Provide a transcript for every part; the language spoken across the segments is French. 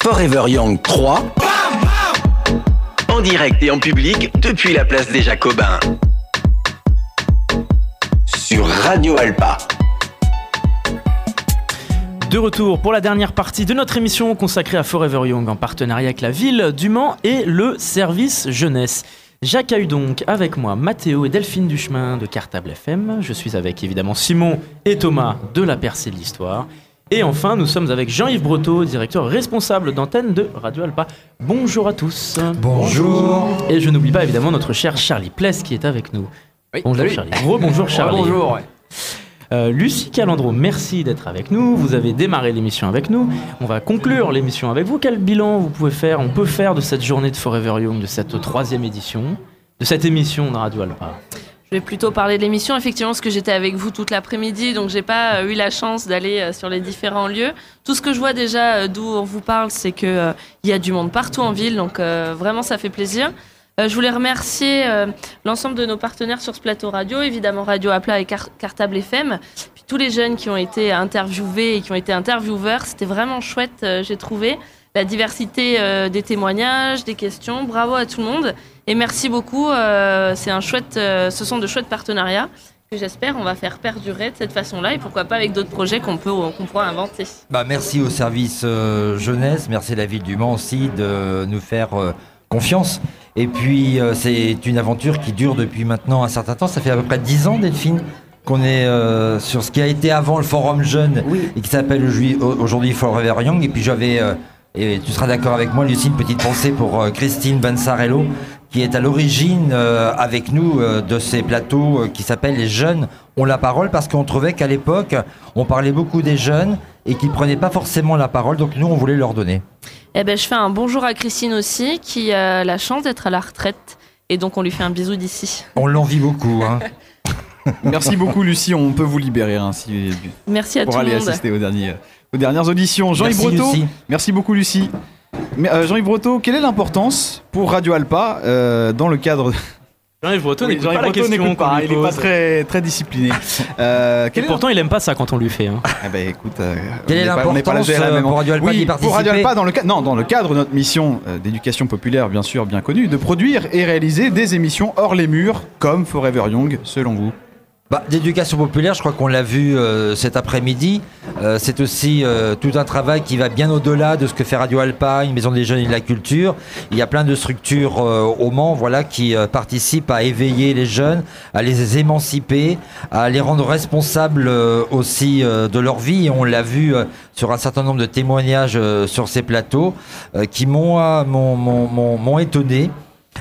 Forever Young 3. En direct et en public depuis la place des Jacobins. Sur Radio Alpa. De retour pour la dernière partie de notre émission consacrée à Forever Young en partenariat avec la ville du Mans et le service jeunesse. J'accueille donc avec moi Mathéo et Delphine Duchemin de Cartable FM. Je suis avec évidemment Simon et Thomas de la Percée de l'Histoire. Et enfin, nous sommes avec Jean-Yves Breteau, directeur responsable d'antenne de Radio Alpa. Bonjour à tous. Bonjour. Et je n'oublie pas évidemment notre cher Charlie Pless qui est avec nous. bonjour Charlie. bonjour Charlie. bonjour. Euh, Lucie Calandro, merci d'être avec nous. Vous avez démarré l'émission avec nous. On va conclure l'émission avec vous. Quel bilan vous pouvez faire, on peut faire de cette journée de Forever Young, de cette troisième édition, de cette émission de Radio Alpa? Je vais plutôt parler de l'émission, effectivement, parce que j'étais avec vous toute l'après-midi, donc j'ai pas euh, eu la chance d'aller euh, sur les différents lieux. Tout ce que je vois déjà d'où on vous parle, c'est qu'il il y a du monde partout en ville, donc vraiment ça fait plaisir. Euh, je voulais remercier euh, l'ensemble de nos partenaires sur ce plateau radio, évidemment Radio Apla et Cartable FM, puis tous les jeunes qui ont été interviewés et qui ont été intervieweurs. C'était vraiment chouette, euh, j'ai trouvé. La diversité des témoignages, des questions. Bravo à tout le monde. Et merci beaucoup. c'est un chouette, ce sont de chouettes partenariats que j'espère on va faire perdurer de cette façon-là et pourquoi pas avec d'autres projets qu'on peut qu'on pourra inventer. Bah merci au service jeunesse, merci à la ville du Mans aussi de nous faire confiance. Et puis, euh, c'est une aventure qui dure depuis maintenant un certain temps. Ça fait à peu près 10 ans, Delphine, qu'on est euh, sur ce qui a été avant le Forum Jeune et qui s'appelle aujourd'hui Forever Young. Et puis, j'avais, euh, et tu seras d'accord avec moi, Lucie, une petite pensée pour Christine Vansarello, qui est à l'origine avec nous de ces plateaux qui s'appellent Les Jeunes ont la parole, parce qu'on trouvait qu'à l'époque, on parlait beaucoup des jeunes et qu'ils prenaient pas forcément la parole. Donc, nous, on voulait leur donner. Eh ben, je fais un bonjour à Christine aussi, qui a la chance d'être à la retraite. Et donc, on lui fait un bisou d'ici. On l'envie beaucoup. Hein. Merci beaucoup, Lucie. On peut vous libérer hein, Merci à pour tout aller le monde. assister aux, derniers, aux dernières auditions. Jean-Yves Breteau. Merci beaucoup, Lucie. Euh, Jean-Yves Breteau, quelle est l'importance pour Radio Alpa euh, dans le cadre Jean-Yves Breton n'écoute pas la question pas, il est pas très, très discipliné. Euh, Et pourtant, il aime pas ça quand on lui fait. Hein. Eh ben, écoute, euh, quelle est l'importance euh, pour Radio Alpa oui, Pour Radio Alpa, dans le, non, dans le cadre de notre mission d'éducation populaire, bien sûr, bien connue, de produire et réaliser des émissions hors les murs, comme Forever Young, selon vous? Bah, D'éducation populaire, je crois qu'on l'a vu euh, cet après-midi. Euh, c'est aussi euh, tout un travail qui va bien au-delà de ce que fait Radio Alpa, une maison des jeunes et de la culture. Il y a plein de structures au Mans voilà, qui participent à éveiller les jeunes, à les émanciper, à les rendre responsables aussi de leur vie. On l'a vu sur un certain nombre de témoignages sur ces plateaux qui m'ont étonné.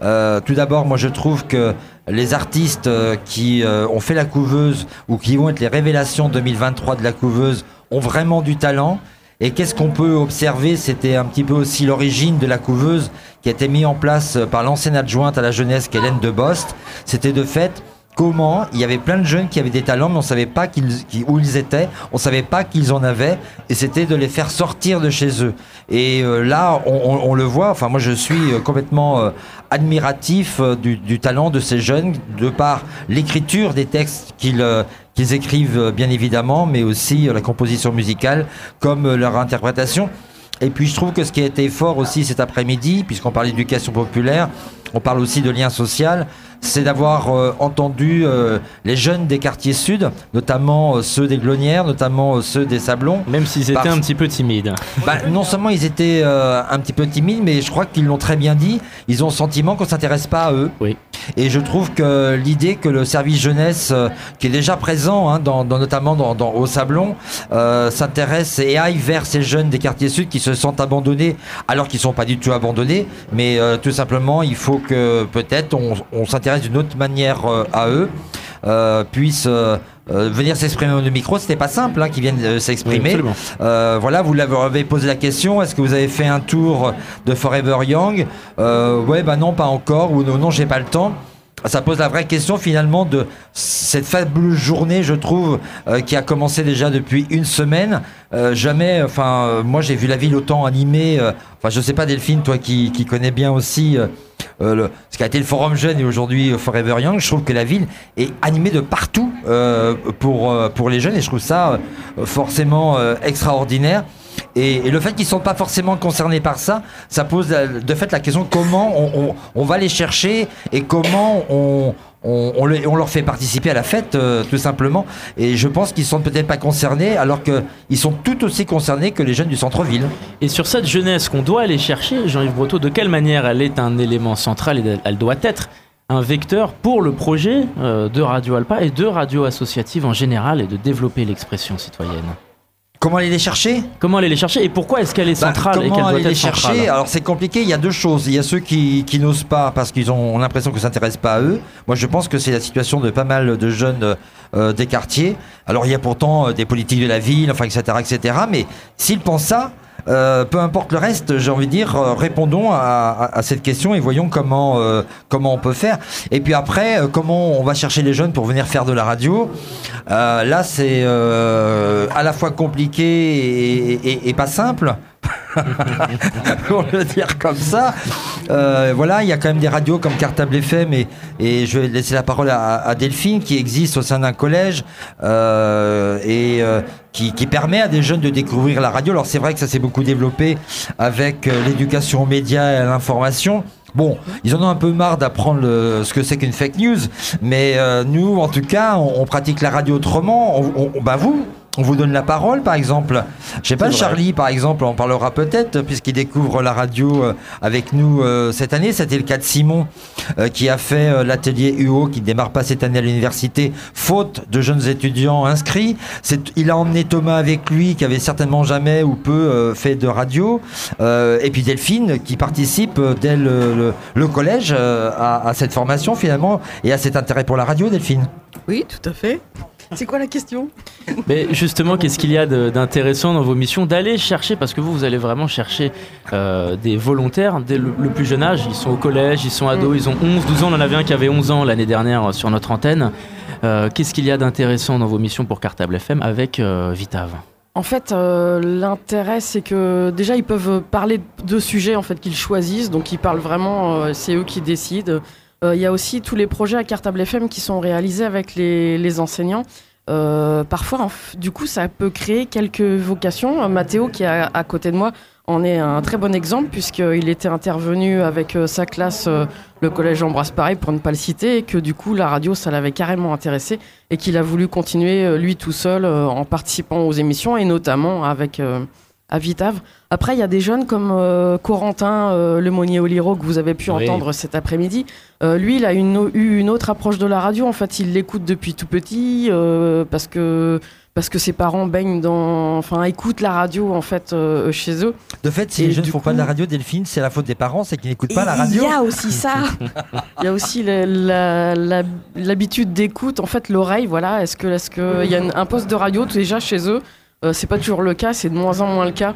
tout d'abord, moi je trouve que les artistes euh, qui euh, ont fait la couveuse ou qui vont être les révélations 2023 de la couveuse ont vraiment du talent. Et qu'est-ce qu'on peut observer? C'était un petit peu aussi l'origine de la couveuse qui a été mise en place par l'ancienne adjointe à la jeunesse, Hélène de Bost. C'était de fait comment il y avait plein de jeunes qui avaient des talents, mais on savait pas où ils étaient, on savait pas qu'ils en avaient, et c'était de les faire sortir de chez eux. Et euh, là, on, le voit, enfin moi je suis euh, complètement euh, admiratif du, talent de ces jeunes, de par l'écriture des textes qu'ils qu'ils écrivent bien évidemment, mais aussi la composition musicale, comme leur interprétation. Et puis je trouve que ce qui a été fort aussi cet après-midi, puisqu'on parle d'éducation populaire, on parle aussi de lien social, c'est d'avoir euh, entendu euh, les jeunes des quartiers sud, notamment euh, ceux des Glonnières, notamment ceux des Sablons. Même s'ils étaient un petit peu timides. Bah, non seulement ils étaient un petit peu timides, mais je crois qu'ils l'ont très bien dit. Ils ont le sentiment qu'on ne s'intéresse pas à eux. Oui. Et je trouve que l'idée que le service jeunesse, qui est déjà présent, hein, dans, notamment dans, au Sablon, s'intéresse et aille vers ces jeunes des quartiers sud qui se sentent abandonnés, alors qu'ils ne sont pas du tout abandonnés, mais tout simplement il faut que peut-être on, on s'intéresse d'une autre manière euh, à eux, euh, puissent euh, venir s'exprimer au micro, c'était pas simple hein, qu'ils viennent s'exprimer. voilà, vous l'avez posé la question, est-ce que vous avez fait un tour de Forever Young? Ouais, bah non, pas encore, ou non, non, j'ai pas le temps ça pose la vraie question finalement de cette fabuleuse journée, je trouve, euh, qui a commencé déjà depuis une semaine. Euh, jamais, enfin, euh, moi j'ai vu la ville autant animée. enfin, je sais pas, Delphine, toi qui, qui connais bien aussi le, ce qui a été le Forum Jeune et aujourd'hui Forever Young, je trouve que la ville est animée de partout pour, pour les jeunes et je trouve ça forcément extraordinaire. Et, et le fait qu'ils ne sont pas forcément concernés par ça, ça pose euh, de fait la question comment on, on- on va les chercher et comment on, on, leur fait participer à la fête, euh, tout simplement. Et je pense qu'ils sont peut-être pas concernés, alors qu'ils sont tout aussi concernés que les jeunes du centre-ville. Et sur cette jeunesse qu'on doit aller chercher, Jean-Yves Breteau, de quelle manière elle est un élément central et elle doit être un vecteur pour le projet euh, de Radio Alpa et de radio associative en général et de développer l'expression citoyenne? Comment aller les chercher Comment aller les chercher et pourquoi est-ce qu'elle est Bah, centrale et doit aller être les chercher centrale Alors c'est compliqué, il y a deux choses. Il y a ceux qui, qui n'osent pas parce qu'ils ont l'impression que ça s'intéresse pas à eux. Moi je pense que c'est la situation de pas mal de jeunes euh, des quartiers. Alors il y a pourtant euh, des politiques de la ville, enfin etc. etc. Mais s'ils pensent ça, euh, peu importe le reste, j'ai envie de dire, euh, répondons à, à- à cette question et voyons comment, euh, comment on peut faire. Et puis après, euh, comment on va chercher les jeunes pour venir faire de la radio. Là, c'est à la fois compliqué et, et- et pas simple. pour le dire comme ça. Euh, voilà, il y a quand même des radios comme Cartable FM et, je vais laisser la parole à, Delphine qui existe au sein d'un collège euh, et euh, qui, permet à des jeunes de découvrir la radio. Alors c'est vrai que ça s'est beaucoup développé avec l'éducation aux médias et à l'information. Bon, ils en ont un peu marre d'apprendre ce que c'est qu'une fake news, mais nous, en tout cas, on, pratique la radio autrement. On- bah vous, on vous donne la parole, par exemple. Je sais pas. Charlie, par exemple, en parlera peut-être, puisqu'il découvre la radio euh, avec nous euh, cette année. C'était le cas de Simon, euh, qui a fait euh, l'atelier UO, qui ne démarre pas cette année à l'université, faute de jeunes étudiants inscrits. C'est- Il a emmené Thomas avec lui, qui avait certainement jamais ou peu euh, fait de radio. Euh, et puis Delphine, qui participe euh, dès le, le- le collège euh, à, à cette formation, finalement, et à cet intérêt pour la radio, Delphine. Oui, tout à fait. C'est quoi la question? Mais justement, qu'est-ce qu'il y a d'intéressant dans vos missions d'aller chercher, parce que vous, vous allez vraiment chercher euh, des volontaires dès le, le plus jeune âge. Ils sont au collège, ils sont ados, ils ont 11, 12 ans. On en avait un qui avait 11 ans l'année dernière euh, sur notre antenne. Euh, qu'est-ce qu'il y a d'intéressant dans vos missions pour Cartable FM avec euh, Vitave En fait, euh, l'intérêt, c'est que déjà, ils peuvent parler de sujets en fait qu'ils choisissent. Donc, ils parlent vraiment, euh, c'est eux qui décident. Euh, Il y a aussi tous les projets à Cartable FM qui sont réalisés avec les, enseignants. Euh, parfois, du coup, ça peut créer quelques vocations. Euh, Mathéo, qui est à, côté de moi, en est un très bon exemple, puisqu'il était intervenu avec sa classe, le collège Ambroise Paré, pour ne pas le citer, et que du coup, la radio, ça l'avait carrément intéressé, et qu'il a voulu continuer, lui tout seul, en participant aux émissions, et notamment avec à Vitave. Après, il y a des jeunes comme euh, Corentin euh, Lemonnier Oliro, que vous avez pu Oui. entendre cet après-midi. Euh, lui, il a eu une autre approche de la radio. En fait, il l'écoute depuis tout petit euh, parce que parce que ses parents baignent dans, enfin, écoutent la radio en fait euh, chez eux. De fait, si Et les jeunes ne font pas de la radio, Delphine, c'est la faute des parents, c'est qu'ils n'écoutent pas la radio. Il y a aussi ça. Il y a aussi l'habitude d'écoute, en fait, l'oreille. Voilà. Est-ce que, est-ce que il y a un poste de radio déjà chez eux C'est pas toujours le cas. C'est de moins en moins le cas.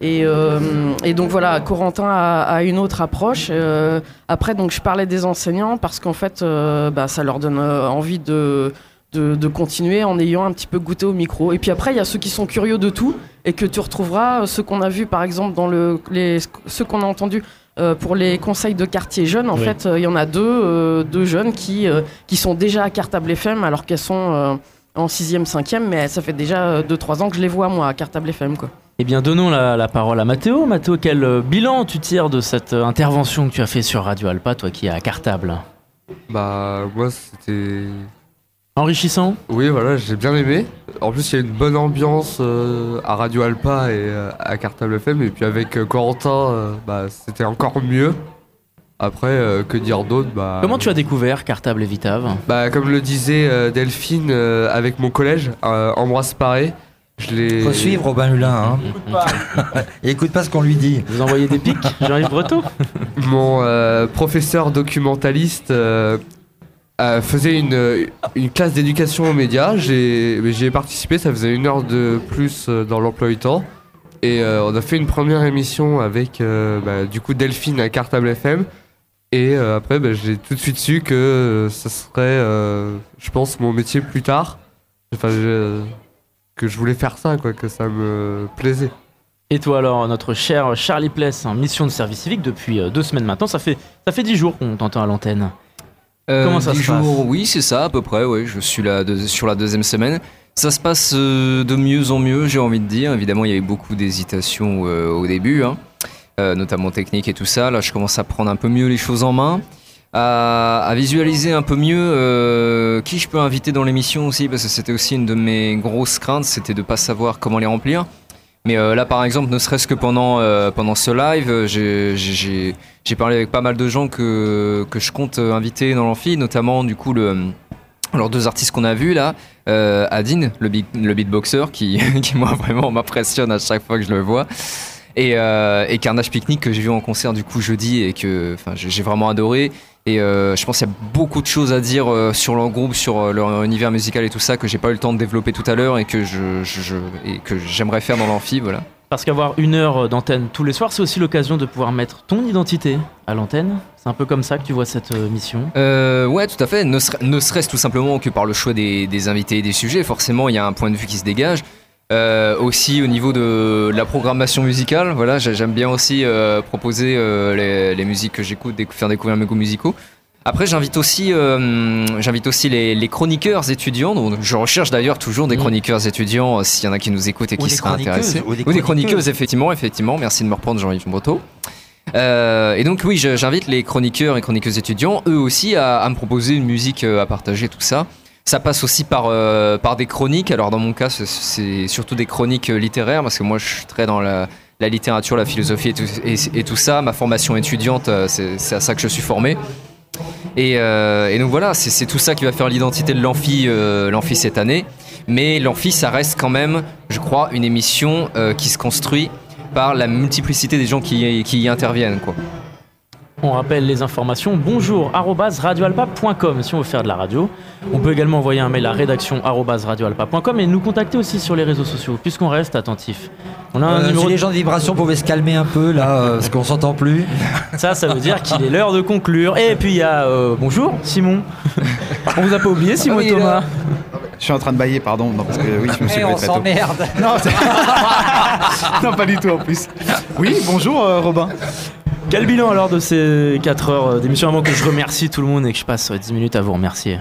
Et, euh, et donc voilà, Corentin a, a une autre approche. Euh, après, donc je parlais des enseignants parce qu'en fait, euh, bah, ça leur donne euh, envie de, de, de continuer en ayant un petit peu goûté au micro. Et puis après, il y a ceux qui sont curieux de tout et que tu retrouveras, euh, ceux qu'on a vus par exemple dans le, les, ceux qu'on a entendus euh, pour les conseils de quartier jeunes. En Oui. fait, euh, il y en a deux, euh, deux jeunes qui, euh, qui sont déjà à Cartable FM alors qu'elles sont euh, en 6e, 5e, mais ça fait déjà 2-3 ans que je les vois moi à Cartable FM. Quoi. Eh bien, donnons la, la parole à Mathéo. Mathéo, quel euh, bilan tu tires de cette euh, intervention que tu as fait sur Radio Alpa, toi qui es à Cartable? Bah, moi, c'était. Enrichissant? Oui, voilà, j'ai bien aimé. En plus, il y a une bonne ambiance euh, à Radio Alpa et euh, à Cartable FM. Et puis avec euh, Corentin, euh, bah, c'était encore mieux. Après, euh, que dire d'autre bah, Comment tu as découvert Cartable et Vitave Bah, comme le disait euh, Delphine, euh, avec mon collège, euh, Ambroise Paré, je l'ai. Faut suivre Robin Hulin. Hein. Et écoute pas ce qu'on lui dit. Vous envoyez des pics Jean-Yves Breteau Mon euh, professeur documentaliste euh, euh, faisait une, une classe d'éducation aux médias. J'ai mais j'y ai participé, ça faisait une heure de plus euh, dans l'emploi du temps. Et euh, on a fait une première émission avec euh, bah, du coup Delphine à Cartable FM. Et euh, après, bah, j'ai tout de suite su que euh, ça serait, euh, je pense, mon métier plus tard. Enfin, je- que je voulais faire ça, quoi, que ça me plaisait. Et toi alors, notre cher Charlie Pless, en mission de service civique depuis euh, deux semaines maintenant, ça fait, ça fait dix jours qu'on t'entend à l'antenne. Euh, Comment ça dix se passe jours, Oui, c'est ça, à peu près. Oui, je suis là de- sur la deuxième semaine. Ça se passe euh, de mieux en mieux, j'ai envie de dire. Évidemment, il y avait beaucoup d'hésitations euh, au début, hein, euh, notamment technique et tout ça. Là, je commence à prendre un peu mieux les choses en main, à, visualiser un peu mieux euh, qui je peux inviter dans l'émission aussi, parce que c'était aussi une de mes grosses craintes, c'était de pas savoir comment les remplir. Mais euh, là, par exemple, ne serait-ce que pendant, euh, pendant ce live, euh, j'ai- parlé avec pas mal de gens que, que je compte euh, inviter dans l'amphi, notamment du coup le, alors deux artistes qu'on a vus là, euh, Adine, le, beat, le beatboxer, qui, qui moi vraiment m'impressionne à chaque fois que je le vois, et, euh, et Carnage Picnic que j'ai vu en concert du coup jeudi et que j'ai vraiment adoré. Et euh, je pense qu'il y a beaucoup de choses à dire euh, sur leur groupe, sur euh, leur univers musical et tout ça que j'ai pas eu le temps de développer tout à l'heure et que je, je- je- et que j'aimerais faire dans l'amphi, voilà. Parce qu'avoir une heure d'antenne tous les soirs, c'est aussi l'occasion de pouvoir mettre ton identité à l'antenne. C'est un peu comme ça que tu vois cette mission. Euh, ouais, tout à fait. Ne serait-ce tout simplement que par le choix des, des invités et des sujets. Forcément, il y a un point de vue qui se dégage. Euh, aussi au niveau de la programmation musicale, voilà, j'ai- j'aime bien aussi euh, proposer euh, les, les musiques que j'écoute, faire découvrir mes goûts musicaux. Après, j'invite aussi, j'invite aussi les, les chroniqueurs étudiants. Donc, je recherche d'ailleurs toujours des Mhm. chroniqueurs étudiants, s'il y en a qui nous écoutent et qui seraient intéressés. ou des Ou des chroniqueuses. effectivement, effectivement. Merci de me reprendre, Jean-Yves Breteau. Euh, et donc oui, j'invite les chroniqueurs et chroniqueuses étudiants, eux aussi, à, à me proposer une musique à partager, tout ça. Ça passe aussi par, euh, par des chroniques. Alors dans mon cas, c'est- surtout des chroniques euh, littéraires, parce que moi je suis très dans la, la littérature, la philosophie et tout, ça. Ma formation étudiante, euh, c'est à ça que je suis formé. Et, donc voilà, c'est tout ça qui va faire l'identité de l'amphi cette année. Mais l'amphi, ça reste quand même, je crois, une émission qui se construit par la multiplicité des gens qui, qui y interviennent. On rappelle les informations. Bonjour, radioalpa.com si on veut faire de la radio. On peut également envoyer un mail à rédaction radioalpa.com et nous contacter aussi sur les réseaux sociaux, puisqu'on reste attentif. On a un Euh, numéro si de les gens de vibration pouvaient se calmer un peu là, euh, parce qu'on s'entend plus. Ça, ça veut dire qu'il est l'heure de conclure. Et puis il y a euh, bonjour Simon. On vous a pas oublié Simon oui, et Thomas. Je suis en train de bailler, pardon, non, parce que oui, je me suis Eh, on s'emmerde. Non, non, pas du tout en plus. Oui, bonjour euh, Robin. Quel bilan alors de ces 4 heures d'émission avant que je remercie tout le monde et que je passe euh, 10 minutes à vous remercier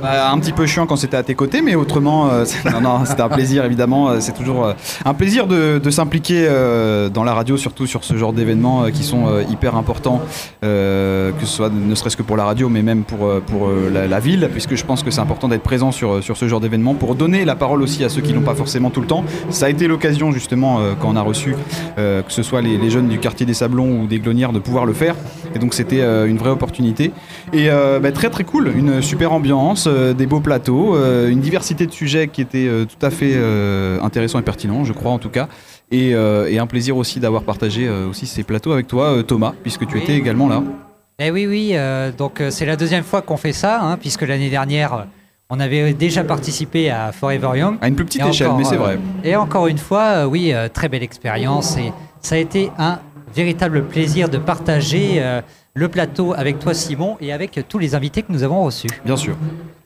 Bah, un petit peu chiant quand c'était à tes côtés, mais autrement, euh, c'était un plaisir évidemment. euh, C'est toujours euh, un plaisir de, s'impliquer euh, dans la radio, surtout sur ce genre d'événements euh, qui sont euh, hyper importants, euh, que ce soit ne serait-ce que pour la radio, mais même pour, euh, pour euh, la, ville, puisque je pense que c'est important d'être présent sur, sur ce genre d'événements pour donner la parole aussi à ceux qui l'ont pas forcément tout le temps. Ça a été l'occasion justement euh, quand on a reçu, euh, que ce soit les, jeunes du quartier des Sablons ou des Glonnières, de pouvoir le faire. Et donc c'était euh, une vraie opportunité. Et euh, bah, très très cool, une super ambiance, euh, des beaux plateaux, euh, une diversité de sujets qui était euh, tout à fait intéressant et pertinent, je crois en tout cas. Et, et un plaisir aussi d'avoir partagé aussi ces plateaux avec toi, Thomas, puisque tu Oui. étais également là. Eh oui, oui, donc c'est la deuxième fois qu'on fait ça, hein, puisque l'année dernière, on avait déjà participé à Forever Young. À une plus petite Et échelle, encore, mais c'est vrai. Et encore une fois, oui, très belle expérience. Et ça a été un véritable plaisir de partager le plateau avec toi, Simon, et avec tous les invités que nous avons reçus. Bien sûr.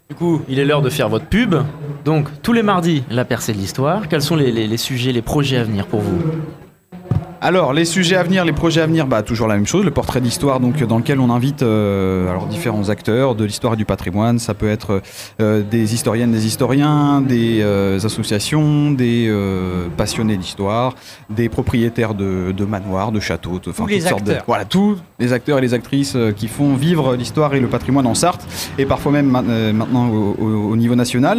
Du coup, il est l'heure de faire votre pub. Donc, tous les mardis, la percée de l'histoire. Quels sont les, les- les sujets, les projets à venir pour vous? Alors, les sujets à venir, les projets à venir, bah, toujours la même chose, le portrait d'histoire, donc dans lequel on invite euh, alors, différents acteurs de l'histoire et du patrimoine. Ça peut être euh, des historiennes, des historiens, des euh, associations, des euh, passionnés d'histoire, des propriétaires de, de manoirs, de châteaux, de, Tous les toutes sortes de- acteurs. voilà, tous les acteurs et les actrices euh, qui font vivre l'histoire et le patrimoine en Sarthe, et parfois même ma- euh, maintenant au, au- au niveau national.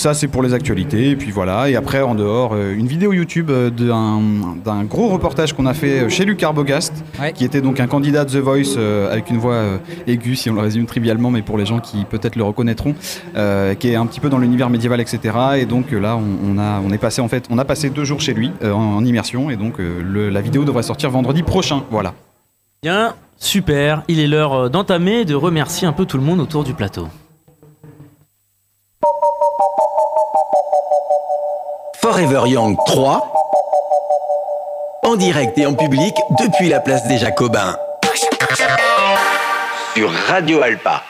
Ça, c'est pour les actualités. Et puis voilà. Et après, en dehors, euh, une vidéo YouTube euh, d'un d'un gros reportage qu'on a fait chez Luc Arbogast, Ouais. qui était donc un candidat de The Voice euh, avec une voix euh, aiguë, si on le résume trivialement, mais pour les gens qui peut-être le reconnaîtront, euh, qui est un petit peu dans l'univers médiéval, etc. Et donc euh, là, on, on a, on est passé en fait, on a passé deux jours chez lui euh, en, en immersion. Et donc euh, le- la vidéo devrait sortir vendredi prochain. Voilà. Bien, super. Il est l'heure euh, d'entamer et de remercier un peu tout le monde autour du plateau. Forever Young 3, en direct et en public depuis la place des Jacobins. Sur Radio Alpa.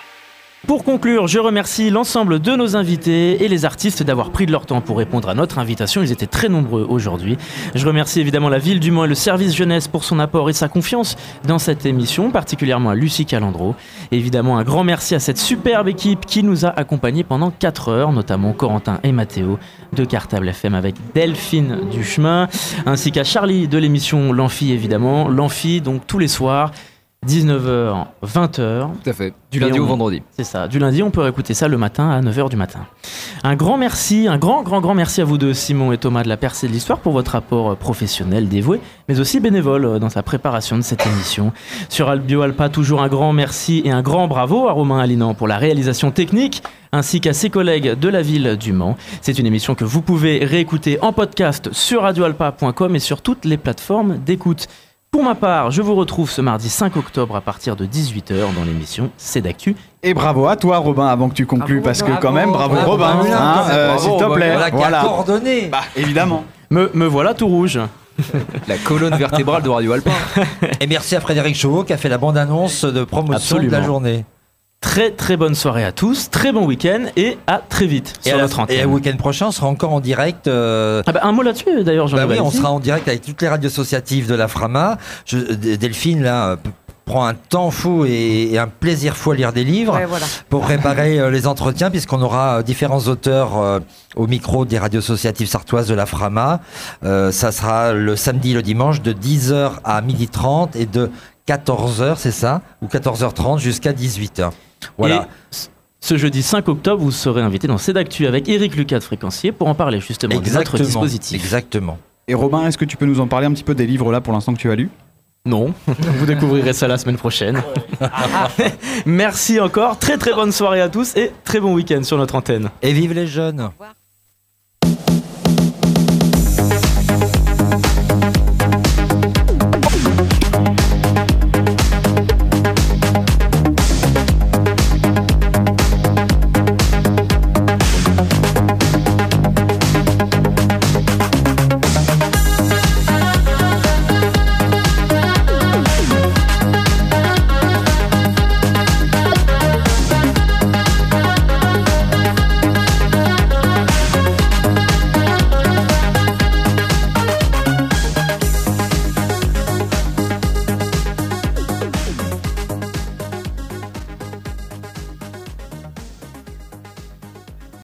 Pour conclure, je remercie l'ensemble de nos invités et les artistes d'avoir pris de leur temps pour répondre à notre invitation. Ils étaient très nombreux aujourd'hui. Je remercie évidemment la ville du Mans et le service jeunesse pour son apport et sa confiance dans cette émission, particulièrement à Lucie Calandro. Évidemment, un grand merci à cette superbe équipe qui nous a accompagnés pendant 4 heures, notamment Corentin et Mathéo de Cartable FM avec Delphine Duchemin, ainsi qu'à Charlie de l'émission L'Amphi évidemment. L'Amphi donc tous les soirs. 19h, 20h. Tout à fait. Du lundi on- au vendredi. C'est ça. Du lundi, on peut réécouter ça le matin à 9h du matin. Un grand merci, un grand, grand, grand merci à vous deux, Simon et Thomas de la Percée de l'Histoire, pour votre apport euh, professionnel, dévoué, mais aussi bénévole euh, dans sa préparation de cette émission. Sur Albio Alpa, toujours un grand merci et un grand bravo à Romain Alinan pour la réalisation technique, ainsi qu'à ses collègues de la ville du Mans. C'est une émission que vous pouvez réécouter en podcast sur radioalpa.com et sur toutes les plateformes d'écoute. Pour ma part, je vous retrouve ce mardi 5 octobre à partir de 18h dans l'émission C'est d'actu. Et bravo à toi, Robin, avant que tu conclues, Bravo, parce que bravo, quand même, bravo, Robin, hein, euh, bravo, s'il te Robin. plaît. Voilà, Voilà. coordonné. Bah, évidemment. Me, me voilà tout rouge. La colonne vertébrale de Radio Alpin. Et merci à Frédéric Chauveau qui a fait la bande-annonce de promotion de la journée. Très très bonne soirée à tous, très bon week-end et à très vite Et, sur la- notre et le week-end prochain, on sera encore en direct. euh, Ah bah, un mot là-dessus d'ailleurs, jean bah oui, on sera en direct avec toutes les radios associatives de la Frama. Je- Delphine, là, euh, prend un temps fou et, et un plaisir fou à lire des livres Ouais, voilà. pour préparer euh, les entretiens, puisqu'on aura différents auteurs euh, au micro des radios associatives sartoises de la Frama. Ça sera le samedi et le dimanche de 10h à 12h30 et de 14h, c'est ça Ou 14h30 jusqu'à 18h. Voilà. Et ce jeudi 5 octobre, vous serez invité dans C'est d'actu avec Eric Lucas de Fréquencier pour en parler justement de notre Exactement. dispositif. Exactement. Et Robin, est-ce que tu peux nous en parler un petit peu des livres là pour l'instant que tu as lus? Non, vous découvrirez ça la semaine prochaine. Merci encore, très très bonne soirée à tous et très bon week-end sur notre antenne. Et vive les jeunes.